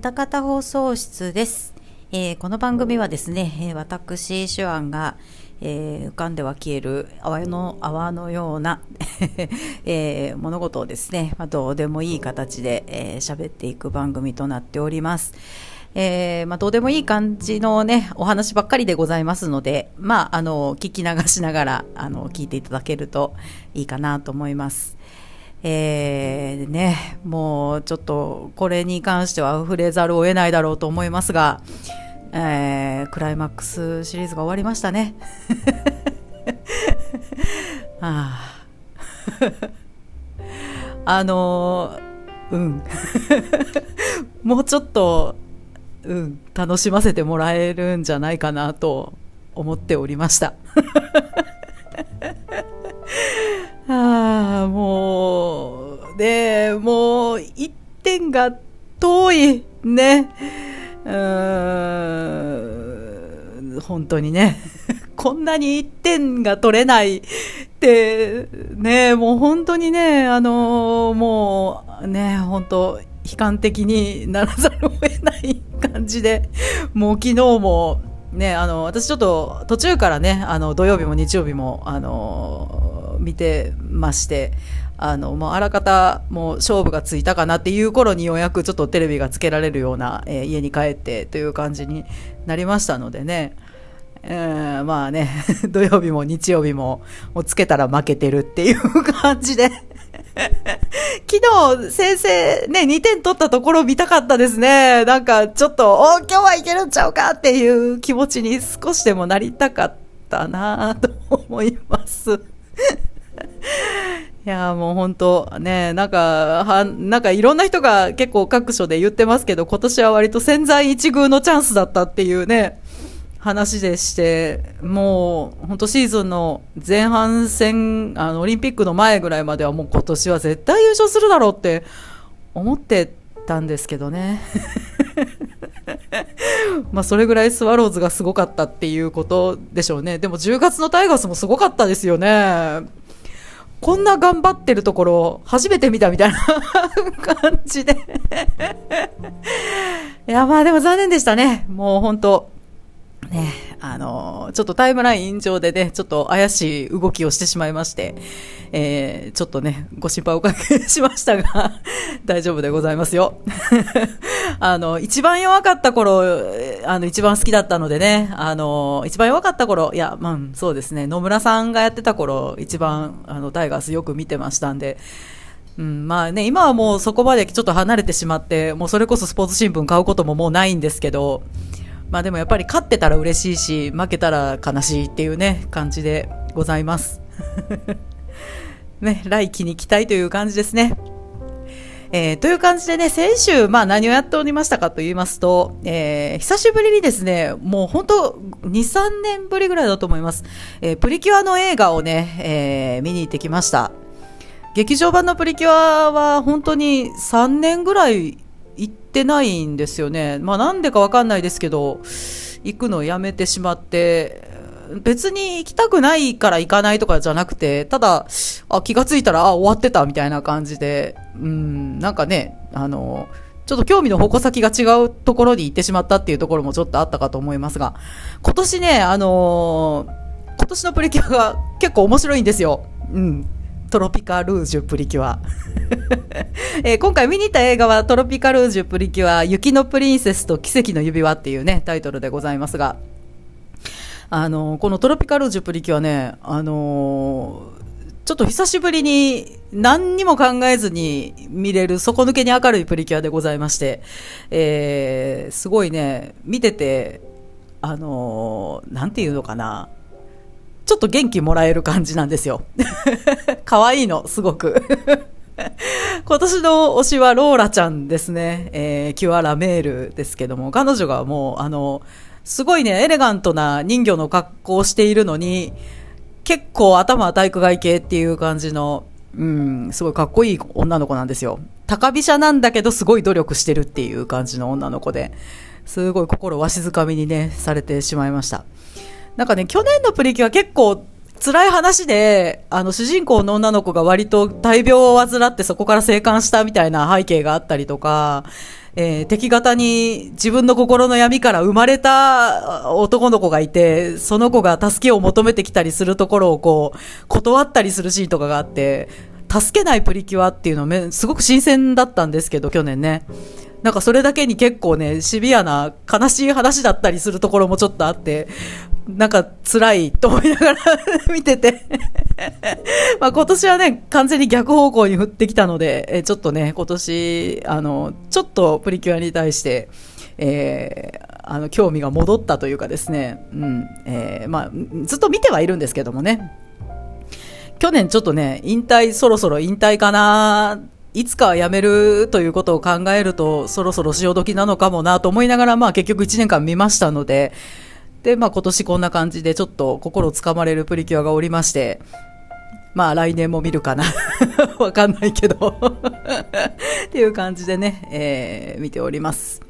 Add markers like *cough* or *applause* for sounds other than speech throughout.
歌方放送室です、えーこの番組はですね、え私手腕が、えー浮かんでは消える泡の泡のような、*laughs* えー物事をですね、ま、どうでもいい形で喋、えーっていく番組となっております。えーまあ、どうでもいい感じのね、お話ばっかりでございますので、まあ、あの、聞き流しながら、あの、聞いていただけるといいかなと思います。えーね、もうちょっとこれに関しては触れざるを得ないだろうと思いますが、えークライマックスシリーズが終わりましたね。*laughs* あ *laughs* あのーうん。*laughs* もうちょっと、うん、楽しませてもらえるんじゃないかなと思っておりました。ああ、もう、で、もう、一点が遠い、ね。うーん、本当にね。*laughs* こんなに一点が取れないって、ね、もう本当にね、あのもう、ね、本当、悲観的にならざるを得ない感じで、もう昨日も、ね、あの、私ちょっと途中からね、あの、土曜日も日曜日も、あの、見てまして、あの、もうあらかた、もう勝負がついたかなっていう頃にようやくちょっとテレビがつけられるような、えー家に帰ってという感じになりましたのでね、えーまあね、*laughs* 土曜日も日曜日も、もうつけたら負けてるっていう感じで。*laughs* 昨日、先生ね、2点取ったところ見たかったですね。なんか、ちょっと、お今日はいけるんちゃうかっていう気持ちに少しでもなりたかったなと思います。いやもう本当ね、なんか、は、なんかいろんな人が結構各所で言ってますけど、今年は割と潜在一遇のチャンスだったっていうね、話でして、もう本当シーズンの前半戦、あの、オリンピックの前ぐらいまではもう今年は絶対優勝するだろうって思ってたんですけどね。*laughs* まあそれぐらいスワローズがすごかったっていうことでしょうね。でも10月のタイガースもすごかったですよね。こんな頑張ってるところ初めて見たみたいな *laughs* 感じで。*laughs* いや、まあでも残念でしたね。もう本当ね、あのちょっとタイムライン上でね、ちょっと怪しい動きをしてしまいまして、えー、ちょっとね、ご心配おかけしましたが、*laughs* 大丈夫でございますよ。*laughs* あの、一番弱かった頃、あの、一番好きだったのでね、あの、一番弱かった頃、いや、まあ、そうですね、野村さんがやってた頃、一番、あの、タイガースよく見てましたんで、うん、まあね、今はもうそこまでちょっと離れてしまって、もうそれこそスポーツ新聞買うことももうないんですけど、まあでもやっぱり勝ってたら嬉しいし、負けたら悲しいっていうね、感じでございます。*laughs* ね、来季に期待という感じですね。えーという感じでね、先週、まあ何をやっておりましたかと言いますと、えー久しぶりにですね、もう本当2、3年ぶりぐらいだと思います。えープリキュアの映画をね、え見に行ってきました。劇場版のプリキュアは本当に3年ぐらい行ってないんですよね。まあなんでかわかんないですけど、行くのをやめてしまって、別に行きたくないから行かないとかじゃなくて、ただ、あ、気がついたら、あ、終わってたみたいな感じで、うん、なんかね、あの、ちょっと興味の矛先が違うところに行ってしまったっていうところもちょっとあったかと思いますが、今年ね、あの今年のプリキュアが結構面白いんですよ。うん。トロピカルージュプリキュア。*laughs* えー今回見に行った映画はトロピカルージュプリキュア雪のプリンセスと奇跡の指輪っていうね、タイトルでございますが、あのこのトロピカルージュプリキュアね、あのちょっと久しぶりに何にも考えずに見れる底抜けに明るいプリキュアでございまして、えーすごいね、見てて、あのなんていうのかな、ちょっと元気もらえる感じなんですよ。*laughs* 可愛いの、すごく。*laughs* 今年の推しはローラちゃんですね。えーキュアラメールですけども、彼女がもう、あの、すごいね、エレガントな人魚の格好をしているのに、結構頭体育会系っていう感じの、うん、すごいかっこいい女の子なんですよ。高飛車なんだけど、すごい努力してるっていう感じの女の子で、すごい心わしづかみにね、されてしまいました。なんかね、去年のプリキュア結構、辛い話で、あの、主人公の女の子が割と大病を患ってそこから生還したみたいな背景があったりとか、えー、敵方に自分の心の闇から生まれた男の子がいて、その子が助けを求めてきたりするところをこう、断ったりするシーンとかがあって、助けないプリキュアっていうのめ、すごく新鮮だったんですけど、去年ね。なんかそれだけに結構ね、シビアな悲しい話だったりするところもちょっとあって、なんか辛いと思いながら *laughs* 見てて。まあ今年はね、完全に逆方向に振ってきたので、えちょっとね、今年、あの、ちょっとプリキュアに対して、えー、あの、興味が戻ったというかですね、うん、えー、まあ、ずっと見てはいるんですけどもね、去年ちょっとね、引退、そろそろ引退かな。いつかは辞めるということを考えると、そろそろ潮時なのかもなと思いながら、まあ結局1年間見ましたので、で、まあ今年こんな感じでちょっと心をつかまれるプリキュアがおりまして、まあ来年も見るかな *laughs* わかんないけど *laughs* っていう感じでね、えー、見ております。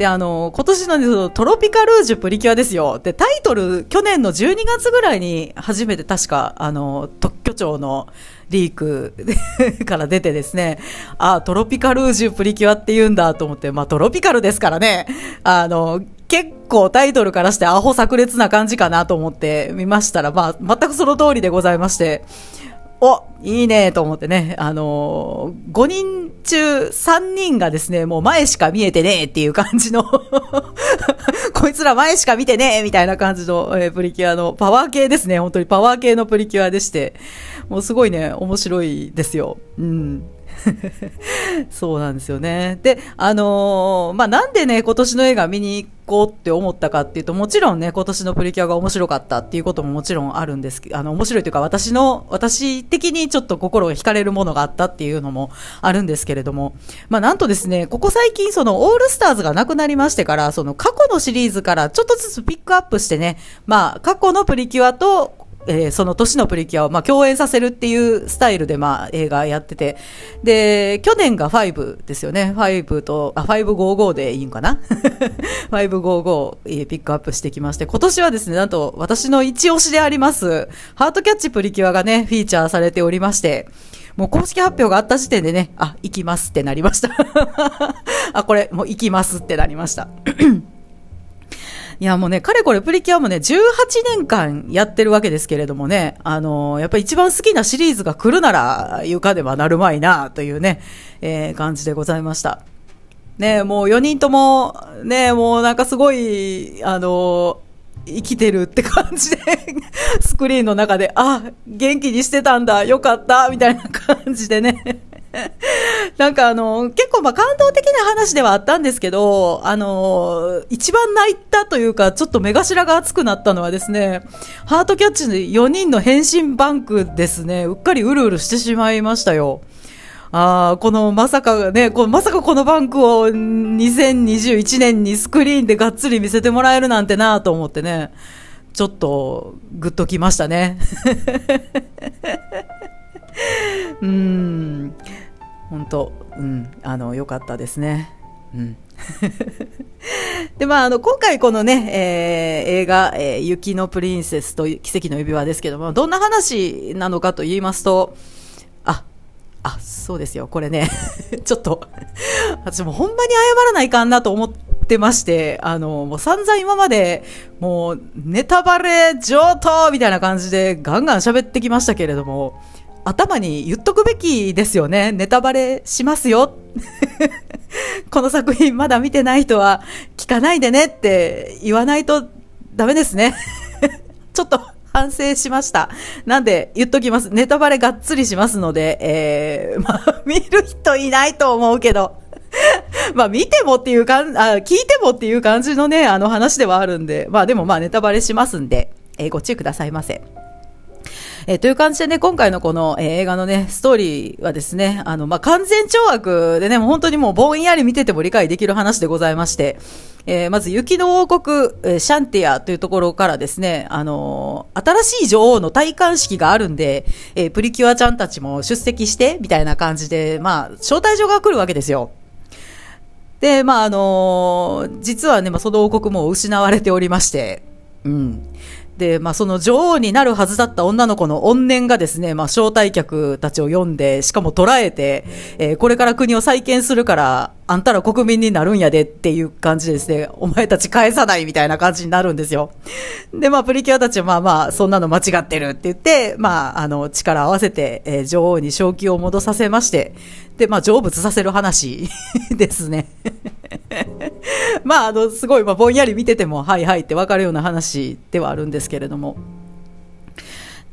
で、あの、今年の、ね、トロピカルージュプリキュアですよ。で、タイトル、去年の12月ぐらいに初めて確か、あの、特許庁のリーク *laughs* から出てですね、あ、トロピカルージュプリキュアって言うんだと思って、まあトロピカルですからね、あの、結構タイトルからしてアホ炸裂な感じかなと思って見ましたら、まあ全くその通りでございまして、おいいねと思ってね、あのー、5人中3人がですね、もう前しか見えてねえっていう感じの *laughs* こいつら前しか見てねえみたいな感じの、えー、プリキュアのパワー系ですね。本当にパワー系のプリキュアでして、もうすごいね、面白いですよ。うん。*laughs* そうなんですよね。で、あのー、まあ、なんでね、今年の映画見に行こうって思ったかっていうと、もちろんね、今年のプリキュアが面白かったっていうことももちろんあるんですけど、あの、面白いというか、私の、私的にちょっと心が惹かれるものがあったっていうのもあるんですけれども、まあ、なんとですね、ここ最近、その、オールスターズがなくなりましてから、その、過去のシリーズからちょっとずつピックアップしてね、まあ、過去のプリキュアと、えー、その年のプリキュアを、まあ、共演させるっていうスタイルで、まあ、映画やってて、で、去年が5ですよね。5と、あ、555でいいんかな *laughs* ?555、えー、ピックアップしてきまして、今年はですね、なんと私の一押しであります、ハートキャッチプリキュアがね、フィーチャーされておりまして、もう公式発表があった時点でね、あ、行きますってなりました。*laughs* あ、これ、もう行きますってなりました。いやもうね、かれこれプリキュアもね、18年間やってるわけですけれどもね、あのー、やっぱり一番好きなシリーズが来るなら、床ではなるまいな、というね、えー、感じでございました。ね、もう4人とも、ね、もうなんかすごい、あのー生きてるって感じで *laughs* スクリーンの中で、あ、元気にしてたんだ、よかった、みたいな感じでね *laughs* なんかあの、結構まあ感動的な話ではあったんですけど、あの、一番泣いたというか、ちょっと目頭が熱くなったのはですね、ハートキャッチの4人の変身バンクですね、うっかりうるうるしてしまいましたよ。ああ、このまさかね、こまさかこのバンクを2021年にスクリーンでがっつり見せてもらえるなんてなと思ってね、ちょっとグッときましたね。*laughs* うん。本当、うん、あの、良かったですね。うん。*laughs* で、まあ、あの、今回このね、えー、映画、えー、雪のプリンセスと奇跡の指輪ですけども、どんな話なのかと言いますと、あ、そうですよ、これね、*laughs* ちょっと、私もほんまに謝らないかんなと思ってまして、あの、もう散々今まで、もう、ネタバレ上等みたいな感じでガンガン喋ってきましたけれども、頭に言っとくべきですよね。ネタバレしますよ。*laughs* この作品まだ見てない人は聞かないでねって言わないとダメですね。*laughs* ちょっと反省しました。なんで言っときます。ネタバレがっつりしますので、えー、*laughs* まあ、見る人いないと思うけど。*laughs* まあ見てもっていうかん、あ、聞いてもっていう感じのね、あの話ではあるんで、まあでもまあネタバレしますんで、えー、ご注意くださいませ。えー、という感じでね、今回のこの、えー、映画のね、ストーリーはですね、あの、まあ、完全懲悪でね、もう本当にもうぼんやり見てても理解できる話でございまして、えー、まず雪の王国、え、シャンティアというところからですね、あのー、新しい女王の戴冠式があるんで、えー、プリキュアちゃんたちも出席して、みたいな感じで、まあ、招待状が来るわけですよ。で、まあ、あのー、実はね、まあ、その王国も失われておりまして、うん。で、まあ、その女王になるはずだった女の子の怨念がですね、まあ、招待客たちを呼んで、しかも捕らえて、えー、これから国を再建するから、あんたら国民になるんやでっていう感じですね、お前たち返さないみたいな感じになるんですよ。で、まあ、プリキュアたちはまあまあ、そんなの間違ってるって言って、まあ、あの、力を合わせて、えー、女王に正気を戻させまして、で、まあ、成仏させる話 *laughs* ですね。*laughs* まあ、あの、すごい、まあ、ぼんやり見てても、はいはいってわかるような話ではあるんですけれども。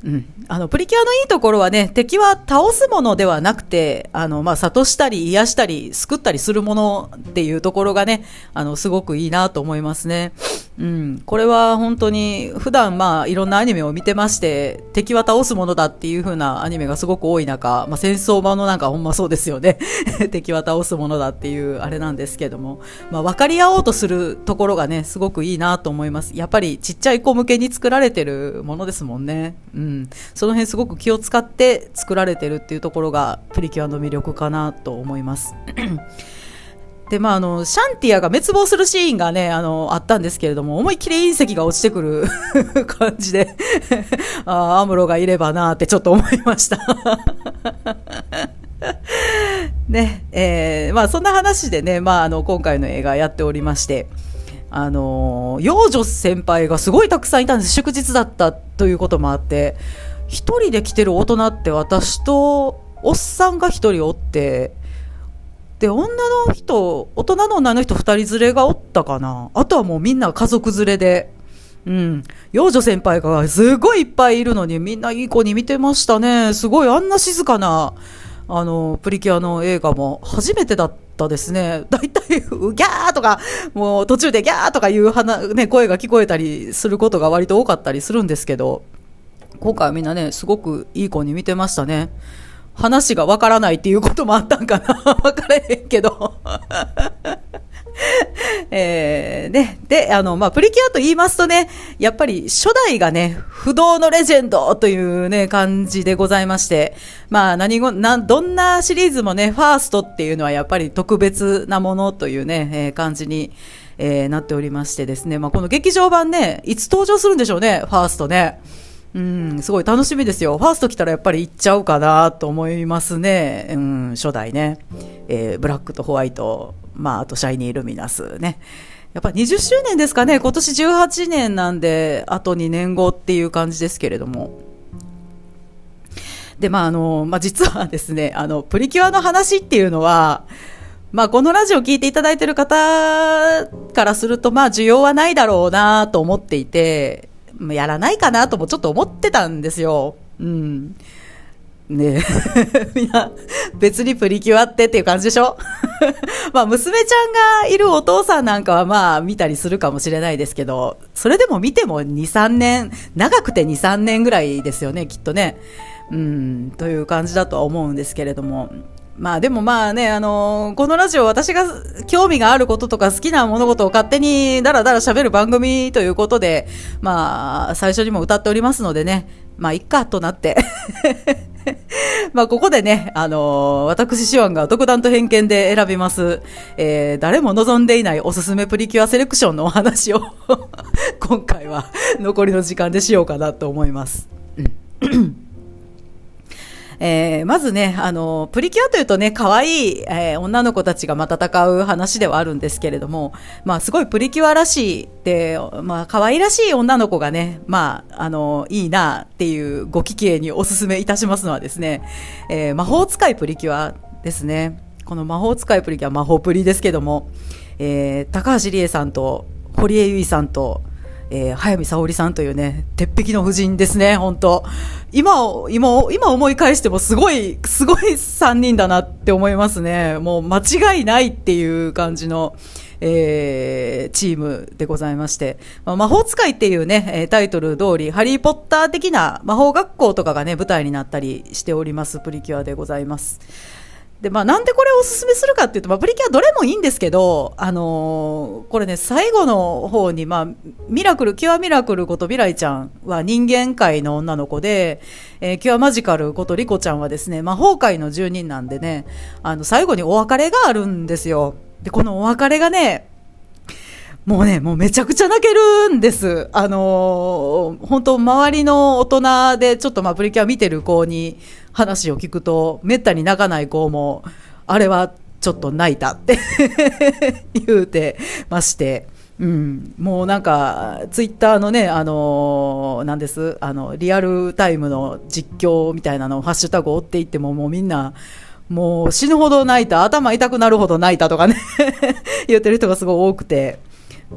うん、あのプリキュアのいいところはね敵は倒すものではなくてあの、まあ、諭したり癒したり救ったりするものっていうところがねあのすごくいいなと思いますね。うん、これは本当に普段まあいろんなアニメを見てまして敵は倒すものだっていう風なアニメがすごく多い中、まあ、戦争版のなんかほんまそうですよね。*laughs* 敵は倒すものだっていうあれなんですけども、まあ、分かり合おうとするところがねすごくいいなと思います。やっぱりちっちゃい子向けに作られてるものですもんね、うん、その辺すごく気を使って作られてるっていうところがプリキュアの魅力かなと思います。で、まあ、あの、シャンティアが滅亡するシーンがね、あの、あったんですけれども、思いっきり隕石が落ちてくる *laughs* 感じで *laughs* あアムロがいればなってちょっと思いました *laughs* ね、えー、まあ、そんな話でね、まあ、あの、今回の映画やっておりまして、あの、幼女先輩がすごいたくさんいたんです。祝日だったということもあって、一人で来てる大人って私と、おっさんが一人おって、で、女の人、大人の女の人二人連れがおったかな。あとはもうみんな家族連れで。うん。幼女先輩がすごいいっぱいいるのにみんないい子に見てましたね。すごいあんな静かな、あの、プリキュアの映画も初めてだったですね。だいたい、ギャーとか、もう途中でギャーとかいう話、ね、声が聞こえたりすることが割と多かったりするんですけど、今回はみんなね、すごくいい子に見てましたね。話がわからないっていうこともあったんかな *laughs* わからへんけど *laughs* えー、ね。で、あの、まあ、プリキュアと言いますとね、やっぱり初代がね、不動のレジェンドというね、感じでございまして、まあ、何ご、な、どんなシリーズもね、ファーストっていうのはやっぱり特別なものというね、えー、感じに、えー、なっておりましてですね、まあ、この劇場版ね、いつ登場するんでしょうね、ファーストね。うん、すごい楽しみですよ。ファースト来たらやっぱり行っちゃうかなと思いますね。うん、初代ね。えー、ブラックとホワイト、まあ、あとシャイニールミナスね。やっぱ20周年ですかね。今年18年なんで、あと2年後っていう感じですけれども。で、まあ、あの、まあ、実はですね、あの、プリキュアの話っていうのは、まあ、このラジオを聞いていただいてる方からすると、まあ、需要はないだろうなと思っていて、やらないかなともちょっと思ってたんですよ。うん。ねえ。*laughs* みんな、別にプリキュアってっていう感じでしょ？*laughs* まあ、娘ちゃんがいるお父さんなんかはまあ、見たりするかもしれないですけど、それでも見ても2、3年、長くて2、3年ぐらいですよね、きっとね。うん、という感じだとは思うんですけれども。まあでもまあね、あのー、このラジオ私が興味があることとか好きな物事を勝手にダラダラ喋る番組ということで、まあ最初にも歌っておりますのでね、まあいっかとなって。*laughs* まあここでね、あのー、私シワンが独断と偏見で選びます、えー、誰も望んでいないおすすめプリキュアセレクションのお話を *laughs* 今回は残りの時間でしようかなと思います。うん。えー、まずね、あの、プリキュアというとね、可愛い、えー、女の子たちがまあ戦う話ではあるんですけれども、まあすごいプリキュアらしいで、まあ可愛らしい女の子がね、まあ、あの、いいなっていうご機嫌にお勧めいたしますのはですね、えー、魔法使いプリキュアですね。この魔法使いプリキュア、魔法プリですけども、えー、高橋理恵さんと堀江由衣さんと、えー、早見沙織さんというね、鉄壁の夫人ですね、本当今を、今、今思い返してもすごい、すごい3人だなって思いますね。もう間違いないっていう感じの、えー、チームでございまして、まあ、魔法使いっていうね、タイトル通り、ハリーポッター的な魔法学校とかがね、舞台になったりしております、プリキュアでございます。で、まあ、なんでこれをおすすめするかっていうと、まあ、プリキュアどれもいいんですけど、あのー、これね、最後の方に、まあ、ミラクル、キュアミラクルこと未来ちゃんは人間界の女の子で、えー、キュアマジカルことリコちゃんはですね、魔法界の住人なんでね、あの、最後にお別れがあるんですよ。で、このお別れがね、もうね、もうめちゃくちゃ泣けるんです。あのー、本当周りの大人でちょっとまあプリキュア見てる子に話を聞くと、めったに泣かない子も、あれはちょっと泣いたって *laughs* 言うてまして。うん、もうなんか、ツイッターのね、あのー、なんです、あの、リアルタイムの実況みたいなのをハッシュタグを追っていっても、もうみんな、もう死ぬほど泣いた、頭痛くなるほど泣いたとかね *laughs* 言ってる人がすごい多くて、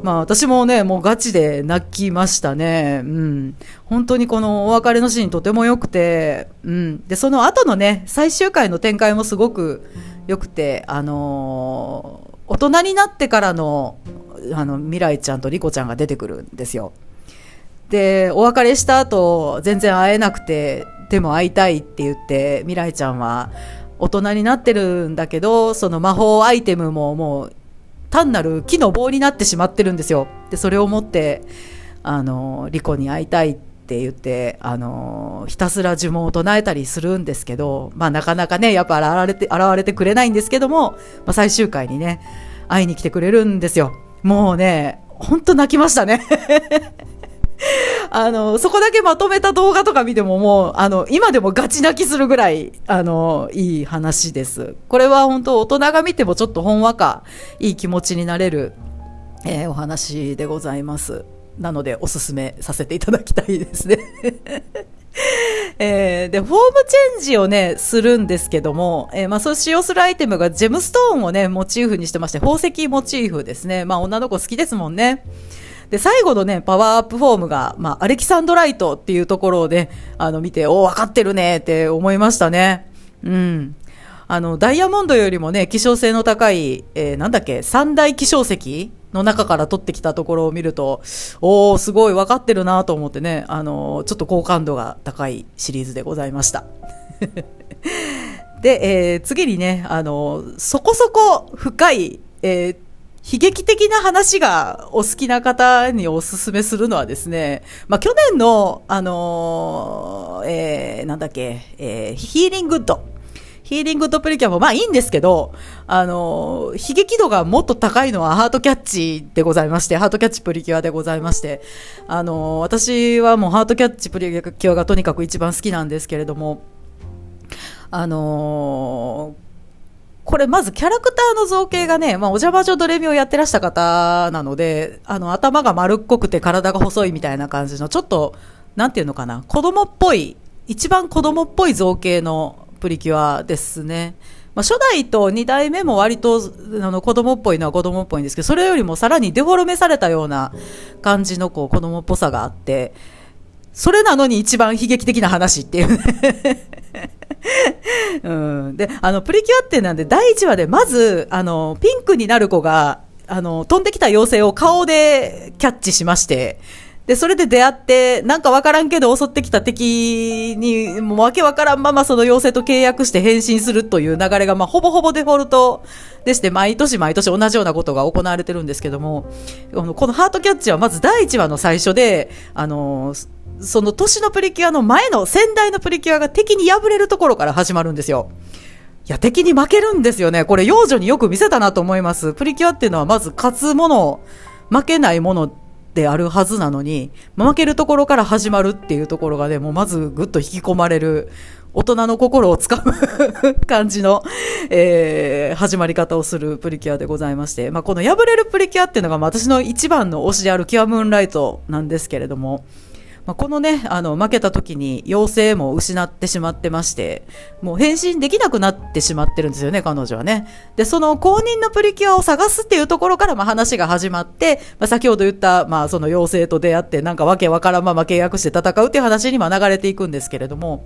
まあ私もね、もうガチで泣きましたね。うん。本当にこのお別れのシーンとても良くて、うん。で、その後のね、最終回の展開もすごく良くて、あのー、大人になってからの、あの、未来ちゃんとリコちゃんが出てくるんですよ。で、お別れした後、全然会えなくて、でも会いたいって言って、未来ちゃんは大人になってるんだけど、その魔法アイテムももう単なる木の棒になってしまってるんですよ。で、それを持って、あの、リコに会いたいって言って、あの、ひたすら呪文を唱えたりするんですけど、まあなかなかね、やっぱ現れて、現れてくれないんですけども、まあ最終回にね、会いに来てくれるんですよ。もうね、本当泣きましたね *laughs* あの、そこだけまとめた動画とか見てももう、あの、今でもガチ泣きするぐらい、あの、いい話です。これは本当大人が見てもちょっとほんわか、いい気持ちになれる、えー、お話でございます。なので、おすすめさせていただきたいですね。*laughs* えー、で、フォームチェンジをね、するんですけども、えー、まあ、そう使用するアイテムがジェムストーンをね、モチーフにしてまして、宝石モチーフですね。まあ、女の子好きですもんね。で、最後のね、パワーアップフォームが、まあ、アレキサンドライトっていうところで、あの、見て、おわかってるねって思いましたね。うん。あの、ダイヤモンドよりもね、希少性の高い、えー、なんだっけ、三大希少石の中から取ってきたところを見ると、おー、すごい分かってるなと思ってね、あの、ちょっと好感度が高いシリーズでございました。*laughs* で、えー、次にね、あの、そこそこ深い、えー、悲劇的な話がお好きな方にお勧めするのはですね、まあ、去年の、あのー、えー、なんだっけ、えー、ヒーリングッド。ヒーリングッドプリキュアもまあいいんですけど、あの、悲劇度がもっと高いのはハートキャッチでございまして、ハートキャッチプリキュアでございまして、あの、私はもうハートキャッチプリキュアがとにかく一番好きなんですけれども、あのーこれまずキャラクターの造形がね、まあ、お邪魔女ドレミをやってらした方なので、あの、頭が丸っこくて体が細いみたいな感じの、ちょっと、なんていうのかな、子供っぽい、一番子供っぽい造形のプリキュアですね。まあ、初代と2代目も割とあの子供っぽいのは子供っぽいんですけど、それよりもさらにデフォルメされたような感じのこう子供っぽさがあって、それなのに一番悲劇的な話っていうね *laughs* うん。で、あの、プリキュアってなんで、第1話で、まず、あの、ピンクになる子が、あの、飛んできた妖精を顔でキャッチしまして、で、それで出会って、なんかわからんけど襲ってきた敵に、もうわけわからんままその妖精と契約して変身するという流れが、まあ、ほぼほぼデフォルトでして、毎年毎年同じようなことが行われてるんですけども、このハートキャッチはまず第1話の最初で、あの、その年のプリキュアの前の先代のプリキュアが敵に敗れるところから始まるんですよ。いや、敵に負けるんですよね。これ、幼女によく見せたなと思います。プリキュアっていうのは、まず勝つもの、負けないものであるはずなのに、負けるところから始まるっていうところがね、もうまずぐっと引き込まれる、大人の心をつかむ *laughs* 感じの、えー、始まり方をするプリキュアでございまして、まあ、この破れるプリキュアっていうのが、私の一番の推しであるキュアムーンライトなんですけれども、まあ、このね、あの、負けた時に妖精も失ってしまってまして、もう変身できなくなってしまってるんですよね、彼女はね。で、その公認のプリキュアを探すっていうところから、まあ話が始まって、まあ先ほど言った、まあその妖精と出会って、なんかわけわからんまま契約して戦うっていう話にま流れていくんですけれども、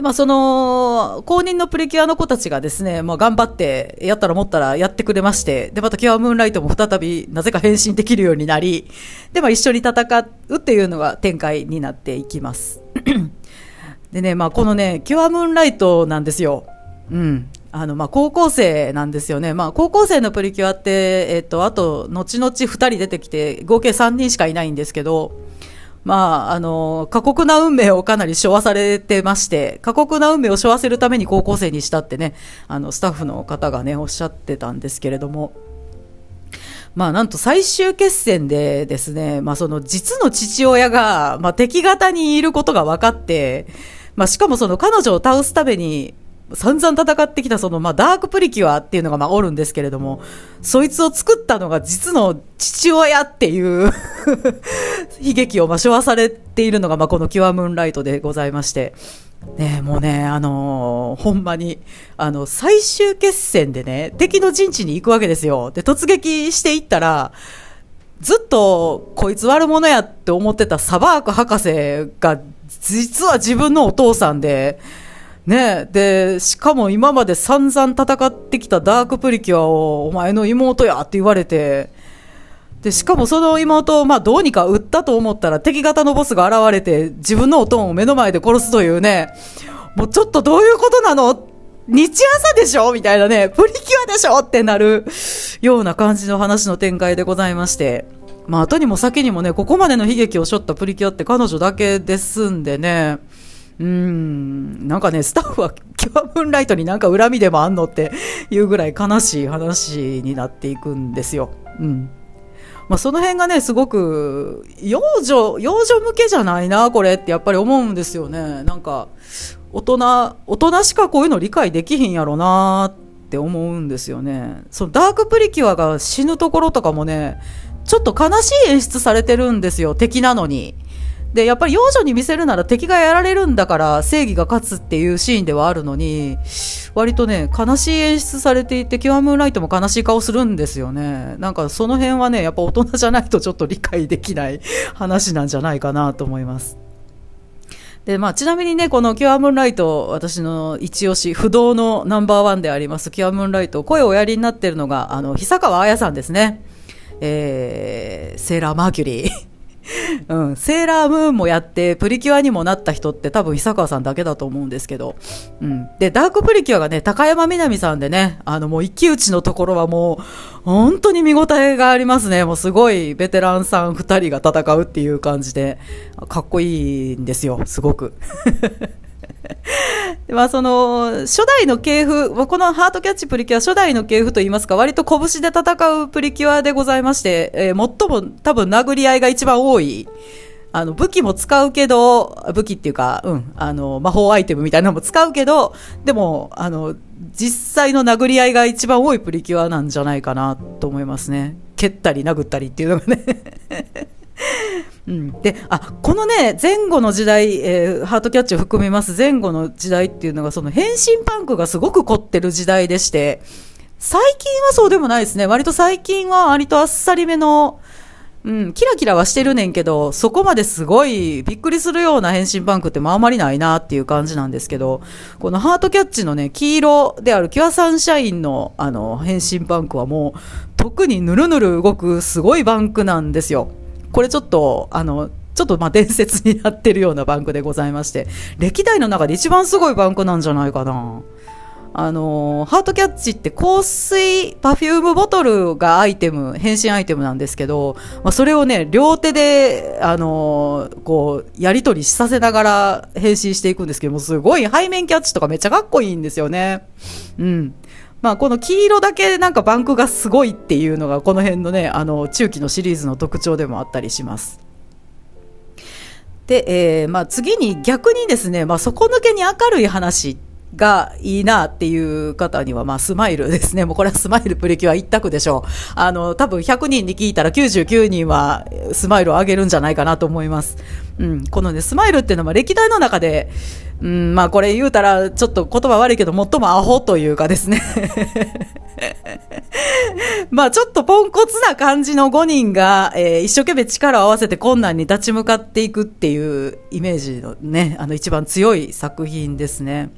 で、まあ、その、公認のプリキュアの子たちがですね、まあ、頑張って、やったら思ったらやってくれまして、で、またキュアムーンライトも再び、なぜか変身できるようになり、で、まあ、一緒に戦うっていうのが展開になっていきます。*clears throat* でね、まあ、このね、キュアムーンライトなんですよ。うん。あの、まあ、高校生なんですよね。まあ、高校生のプリキュアって、えっと、あと、後々2人出てきて、合計3人しかいないんですけど、まあ、あの、過酷な運命をかなり背負わされてまして、過酷な運命を背負わせるために高校生にしたってね、あの、スタッフの方がね、おっしゃってたんですけれども、まあなんと最終決戦でですね、まあその実の父親が、まあ敵方にいることが分かって、まあしかもその彼女を倒すために、散々戦ってきたその、まあ、ダークプリキュアっていうのが、まあ、おるんですけれども、そいつを作ったのが実の父親っていう *laughs* 悲劇を、まあ、昭和されているのが、まあ、このキュアムーンライトでございまして、ねもうね、あのー、ほんまに、あの、最終決戦でね、敵の陣地に行くわけですよ。で、突撃していったら、ずっと、こいつ悪者やって思ってたサバーク博士が、実は自分のお父さんで、ねで、しかも今まで散々戦ってきたダークプリキュアを、お前の妹やって言われて、で、しかもその妹を、まあ、どうにか撃ったと思ったら、敵型のボスが現れて、自分のおとんを目の前で殺すというね、もうちょっとどういうことなの？日朝でしょ？みたいなね、プリキュアでしょ？ってなるような感じの話の展開でございまして。まあ、後にも先にもね、ここまでの悲劇を背負ったプリキュアって彼女だけですんでね、うん、なんかね、スタッフはキュアムーンライトになんか恨みでもあんのっていうぐらい悲しい話になっていくんですよ。うん。まあ、その辺がね、すごく、幼女、幼女向けじゃないな、これってやっぱり思うんですよね。なんか、大人、大人しかこういうの理解できひんやろなって思うんですよね。そのダークプリキュアが死ぬところとかもね、ちょっと悲しい演出されてるんですよ、敵なのに。で、やっぱり幼女に見せるなら敵がやられるんだから正義が勝つっていうシーンではあるのに、割とね、悲しい演出されていて、キュアムーンライトも悲しい顔するんですよね。なんかその辺はね、やっぱ大人じゃないとちょっと理解できない *laughs* 話なんじゃないかなと思います。で、まあ、ちなみにね、このキュアムーンライト、私の一押し、不動のナンバーワンであります、キュアムーンライト、声をおやりになってるのが、あの、久川彩さんですね。えー、セーラーマーキュリー。うん、セーラームーンもやってプリキュアにもなった人って多分久川さんだけだと思うんですけど、うん、でダークプリキュアがね高山みなみさんでねあのもう一騎打ちのところはもう本当に見応えがありますね。もうすごいベテランさん2人が戦うっていう感じで。かっこいいんですよすごく。*laughs* まあその、初代の系譜、このハートキャッチプリキュア初代の系譜といいますか、割と拳で戦うプリキュアでございまして、え、最も多分殴り合いが一番多い。あの、武器も使うけど、武器っていうか、うん、あの、魔法アイテムみたいなのも使うけど、でも、あの、実際の殴り合いが一番多いプリキュアなんじゃないかなと思いますね。蹴ったり殴ったりっていうのがねうん、であこのね前後の時代、えー、ハートキャッチを含めます前後の時代っていうのがその変身パンクがすごく凝ってる時代でして最近はそうでもないですね割と最近は割とあっさりめのうん、キラキラはしてるねんけど、そこまですごいびっくりするような変身パンクってまああまりないなっていう感じなんですけど、このハートキャッチのね、黄色であるキュアサンシャインのあの変身パンクはもう特にぬるぬる動くすごいバンクなんですよ。これちょっと、あの、ちょっとま伝説になってるようなバンクでございまして、歴代の中で一番すごいバンクなんじゃないかな。あのハートキャッチって香水、パフュームボトルがアイテム、変身アイテムなんですけど、まあ、それをね、両手で、あのこう、やり取りさせながら変身していくんですけども、すごい背面キャッチとかめっちゃかっこいいんですよね。うん。まあ、この黄色だけなんかバンクがすごいっていうのがこの辺のねあの中期のシリーズの特徴でもあったりします。で、えーまあ、次に逆にですね、まあ、底抜けに明るい話がいいなっていう方には、まあ、スマイルですね。もうこれはスマイルプリキュア一択でしょう。あの、多分100人に聞いたら99人はスマイルを上げるんじゃないかなと思います。うん。このね、スマイルっていうのは歴代の中で、うん、まあこれ言うたらちょっと言葉悪いけど最もアホというかですね *laughs* まあちょっとポンコツな感じの5人が、えー、一生懸命力を合わせて困難に立ち向かっていくっていうイメージのね、あの一番強い作品ですね。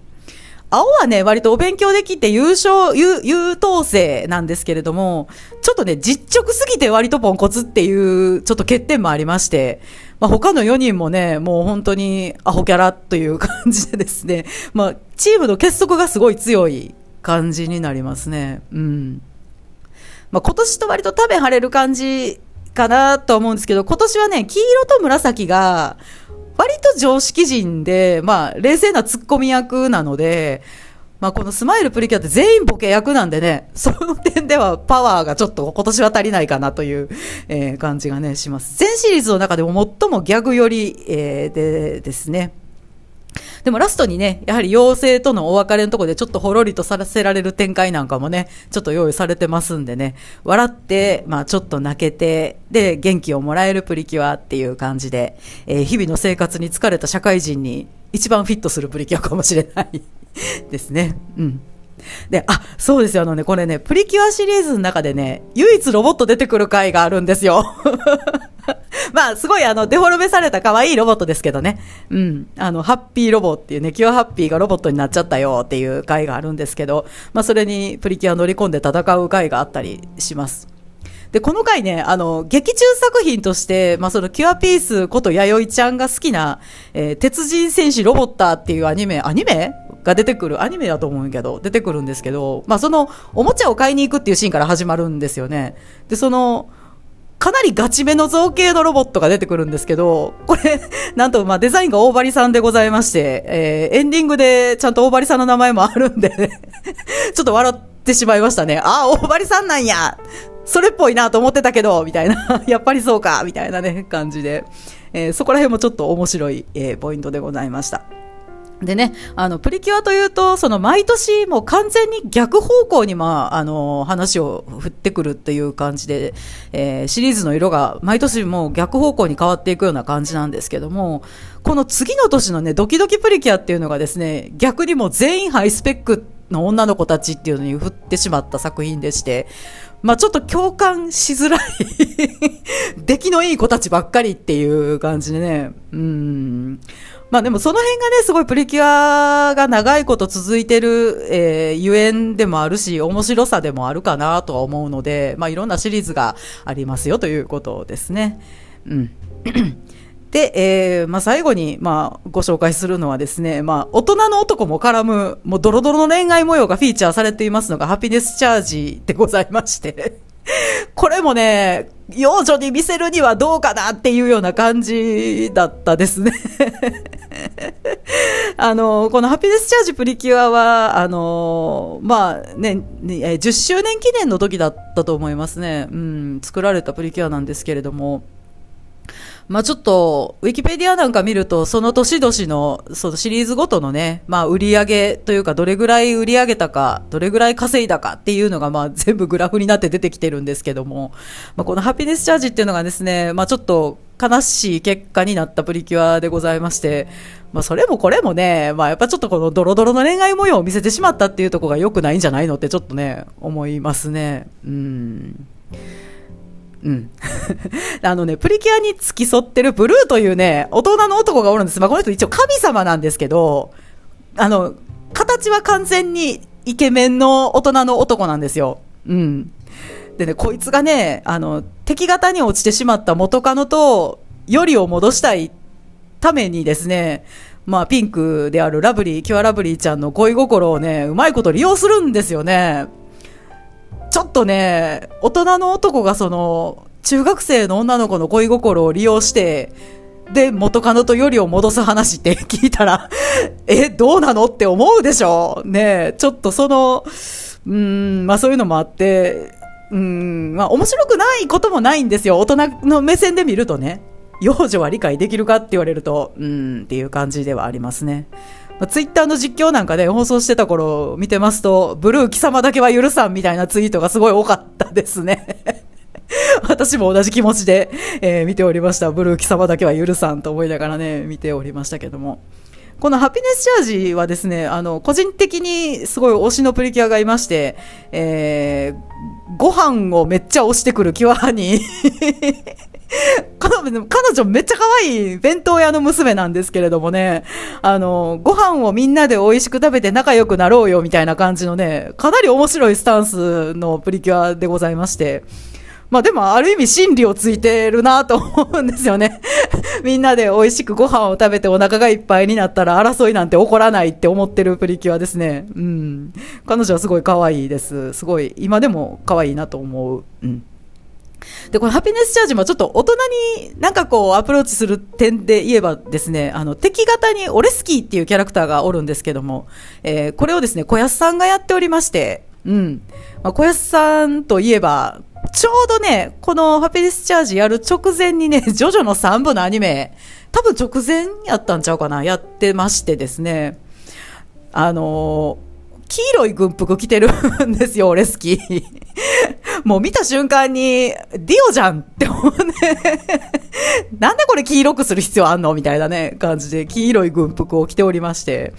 青はね、割とお勉強できて優勝、優、優等生なんですけれども、ちょっとね、実直すぎて割とポンコツっていうちょっと欠点もありまして、まあ、他の4人もね、もう本当にアホキャラという感じでですね、*laughs* まあ、チームの結束がすごい強い感じになりますね。うん。まあ、今年と割と食べ晴れる感じかなと思うんですけど、今年はね、黄色と紫が、割と常識人で、まあ、冷静なツッコミ役なので、まあ、このスマイルプリキュアって全員ボケ役なんでね、その点ではパワーがちょっと今年は足りないかなという、えー、感じがね、します。全シリーズの中でも最もギャグ寄り、えー、でですね。でもラストにね、やはり妖精とのお別れのところでちょっとほろりとさせられる展開なんかもね、ちょっと用意されてますんでね、笑って、まあちょっと泣けて、で、元気をもらえるプリキュアっていう感じで、えー、日々の生活に疲れた社会人に一番フィットするプリキュアかもしれない *laughs* ですね。うん。で、あ、そうですよ。あのね、これね、プリキュアシリーズの中でね、唯一ロボット出てくる回があるんですよ。*laughs* まあ、すごいあの、デフォルメされた可愛いロボットですけどね。うん。あの、ハッピーロボっていうね、キュアハッピーがロボットになっちゃったよっていう回があるんですけど、まあ、それにプリキュア乗り込んで戦う回があったりします。で、この回ね、あの、劇中作品として、まあ、その、キュアピースこと弥生ちゃんが好きな、えー、鉄人戦士ロボッターっていうアニメ、アニメが出てくる、アニメだと思うけど、出てくるんですけど、まあ、その、おもちゃを買いに行くっていうシーンから始まるんですよね。で、その、かなりガチめの造形のロボットが出てくるんですけど、これ、*laughs* なんと、まあ、デザインが大張さんでございまして、えー、エンディングでちゃんと大張さんの名前もあるんでね *laughs* ちょっと笑ってしまいましたね。ああ、大張さんなんやそれっぽいなと思ってたけど、みたいな。*laughs* やっぱりそうか、みたいなね、感じで。えー、そこら辺もちょっと面白い、えー、ポイントでございました。でね、あの、プリキュアというと、その毎年もう完全に逆方向にまあ、あの、話を振ってくるっていう感じで、えー、シリーズの色が毎年もう逆方向に変わっていくような感じなんですけども、この次の年のね、ドキドキプリキュアっていうのがですね、逆にもう全員ハイスペックの女の子たちっていうのに振ってしまった作品でして、まあちょっと共感しづらい *laughs* 出来のいい子たちばっかりっていう感じでね、うん。まあでもその辺がね、すごいプリキュアが長いこと続いてる、えー、ゆえんでもあるし、面白さでもあるかなとは思うので、まあいろんなシリーズがありますよということですね。うん。*coughs* で、えー、まあ最後に、まあご紹介するのはですね、まあ大人の男も絡む、もうドロドロの恋愛模様がフィーチャーされていますのが、ハピネスチャージでございまして *laughs* これもね、幼女に見せるにはどうかなっていうような感じだったですね *laughs* あの、このハピネスチャージプリキュアは、あの、まあね、10周年記念の時だったと思いますね。うん、作られたプリキュアなんですけれども、まあちょっと、ウィキペディアなんか見ると、その年々の、そのシリーズごとのね、まあ売り上げというか、どれぐらい売り上げたか、どれぐらい稼いだかっていうのが、まあ *laughs* 全部グラフになって出てきてるんですけども、まあこのハピネスチャージっていうのがですね、まあちょっと悲しい結果になったプリキュアでございまして、まあそれもこれもね、まあやっぱちょっとこのドロドロの恋愛模様を見せてしまったっていうところが良くないんじゃないのってちょっとね、思いますね。うん。うん。*laughs* あのね、プリキュアに付き添ってるブルーというね、大人の男がおるんです。まあ、この人一応神様なんですけど、あの、形は完全にイケメンの大人の男なんですよ。うん。でね、こいつがね、あの、敵型に落ちてしまった元カノと、よりを戻したいためにですね、まあ、ピンクであるラブリー、キュアラブリーちゃんの恋心をね、うまいこと利用するんですよね。ちょっとね、大人の男がその、中学生の女の子の恋心を利用して、で、元カノとよりを戻す話って聞いたら *laughs* え、どうなの？って思うでしょ？ねちょっとその、うん、まあそういうのもあって、うん、まあ面白くないこともないんですよ。大人の目線で見るとね。幼女は理解できるかって言われると、うん、っていう感じではありますね。まあ、ツイッターの実況なんかで、ね、放送してた頃見てますと、ブルー貴様だけは許さんみたいなツイートがすごい多かったですね。*laughs* 私も同じ気持ちで、えー、見ておりました。ブルー貴様だけは許さんと思いながらね、見ておりましたけども。このハピネスチャージはですね、あの、個人的にすごい推しのプリキュアがいまして、えー、ご飯をめっちゃ推してくるキュアに *laughs* 彼女めっちゃ可愛い弁当屋の娘なんですけれどもね、あの、ご飯をみんなで美味しく食べて仲良くなろうよみたいな感じのね、かなり面白いスタンスのプリキュアでございまして、まあでもある意味真理をついてるなと思うんですよね。*laughs* みんなで美味しくご飯を食べてお腹がいっぱいになったら争いなんて起こらないって思ってるプリキュアですね。うん。彼女はすごい可愛いです。すごい、今でも可愛いなと思う。うん。で、このハピネスチャージもちょっと大人になんかこうアプローチする点で言えばですね、あの、敵型にオレスキーっていうキャラクターがおるんですけども、えー、これをですね、小安さんがやっておりまして、うん。まあ、小安さんといえば、ちょうどね、このハピネスチャージやる直前にね、*laughs* ジョジョの3部のアニメ、多分直前やったんちゃうかな、やってましてですね、あのー黄色い軍服着てるんですよ、俺好き。*laughs* もう見た瞬間に、ディオじゃんって思うね。*laughs* なんでこれ黄色くする必要あんの？みたいなね、感じで黄色い軍服を着ておりまして。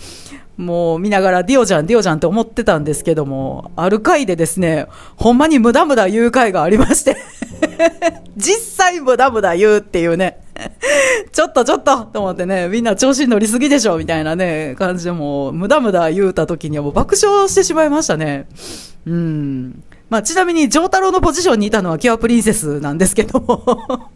もう見ながらディオじゃん、ディオじゃんって思ってたんですけども、ある回でですね、ほんまに無駄無駄言う回がありまして *laughs* 実際無駄無駄言うっていうねちょっとちょっとと思ってね、みんな調子に乗りすぎでしょみたいなね、感じでもう、無駄無駄言うた時にはもう爆笑してしまいましたね。うん。まあ、ちなみに、丈太郎のポジションにいたのはキュアプリンセスなんですけども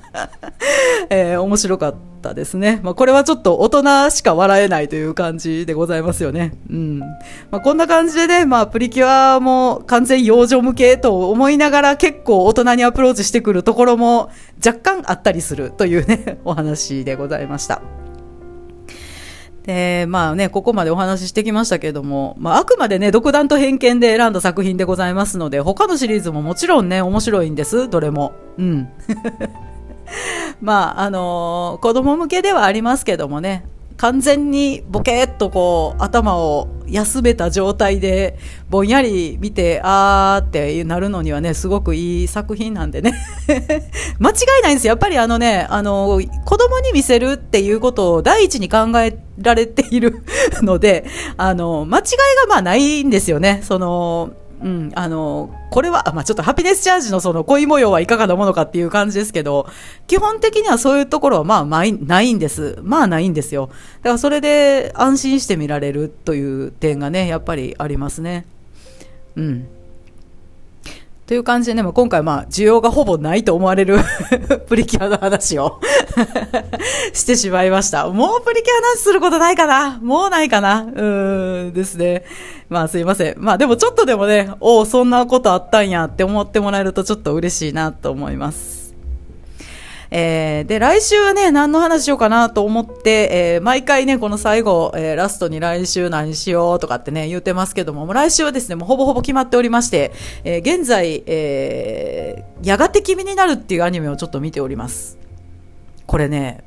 *laughs* えー、面白かったですね。まあ、これはちょっと大人しか笑えないという感じでございますよね。うん。まあ、こんな感じでね、まあ、プリキュアも完全幼女向けと思いながら結構大人にアプローチしてくるところも若干あったりするというね、お話でございました。で、まあね、ここまでお話ししてきましたけれども、まあ、あくまでね、独断と偏見で選んだ作品でございますので、他のシリーズももちろんね、面白いんです、どれも。うん。*laughs* まあ、あのー、子供向けではありますけどもね、完全にボケーっとこう頭を休めた状態でぼんやり見てあーってなるのにはねすごくいい作品なんでね。*laughs* 間違いないんですよ。やっぱりあのねあの子供に見せるっていうことを第一に考えられているのであの間違いがまあないんですよね。そのうん、あの、これは、まあ、ちょっとハピネスチャージのその恋模様はいかがなものかっていう感じですけど、基本的にはそういうところはまあ、まあ、ないんです。まあないんですよ。だからそれで安心して見られるという点がね、やっぱりありますね。うん。という感じでね、まあ、今回まあ、需要がほぼないと思われる *laughs* プリキュアの話を *laughs* してしまいました。もうプリキュア話することないかな？もうないかな？うーんですね。まあすいません。まあでもちょっとでもね、おお、そんなことあったんやって思ってもらえるとちょっと嬉しいなと思います。えー、で、来週はね、何の話しようかなと思って、えー、毎回ね、この最後、えー、ラストに来週何しようとかってね、言うてますけども、もう来週はですね、もうほぼほぼ決まっておりまして、えー、現在、えー、やがて君になるっていうアニメをちょっと見ております。これね、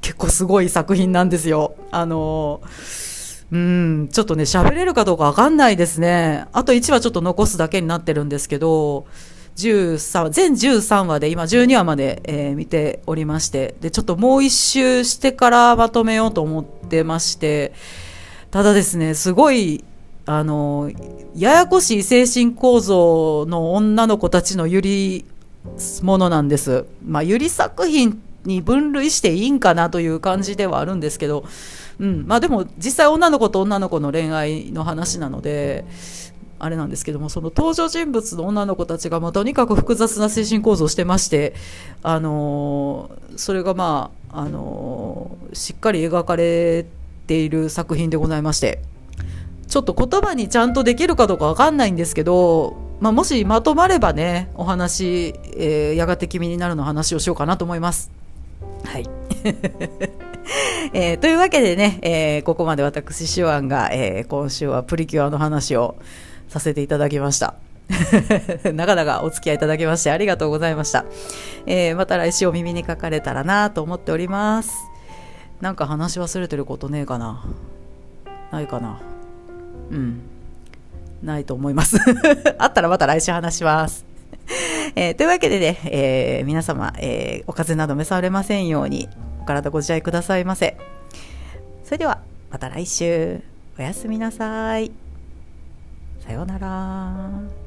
結構すごい作品なんですよ。あのー、うん、ちょっとね、喋れるかどうかわかんないですね。あと1話ちょっと残すだけになってるんですけど、13全13話で今12話まで、えー、見ておりましてでちょっともう一周してからまとめようと思ってましてただですねすごいあのややこしい精神構造の女の子たちのゆりものなんです。まあ、ゆり作品に分類していいんかなという感じではあるんですけど、うんまあ、でも実際女の子と女の子の恋愛の話なのであれなんですけどもその登場人物の女の子たちが、まあ、とにかく複雑な精神構造をしてまして、あの、それがまあ、あの、しっかり描かれている作品でございましてちょっと言葉にちゃんとできるかどうかわかんないんですけど、まあ、もしまとまればねお話、えー、やがて君になるの話をしようかなと思います。はい *laughs* えー、というわけでね、えー、ここまで私、手腕が、えー、今週はプリキュアの話をさせていただきました。*laughs* 長々お付き合いいただきましてありがとうございました。えー、また来週お耳にかかれたらなと思っております。なんか話忘れてることねえかな？ないかな？うん。ないと思います。*laughs* あったらまた来週話します。えー、というわけでね、えー、皆様、えー、お風邪など召されませんように、お体ご自愛くださいませ。それでは、また来週。おやすみなさい。さようなら。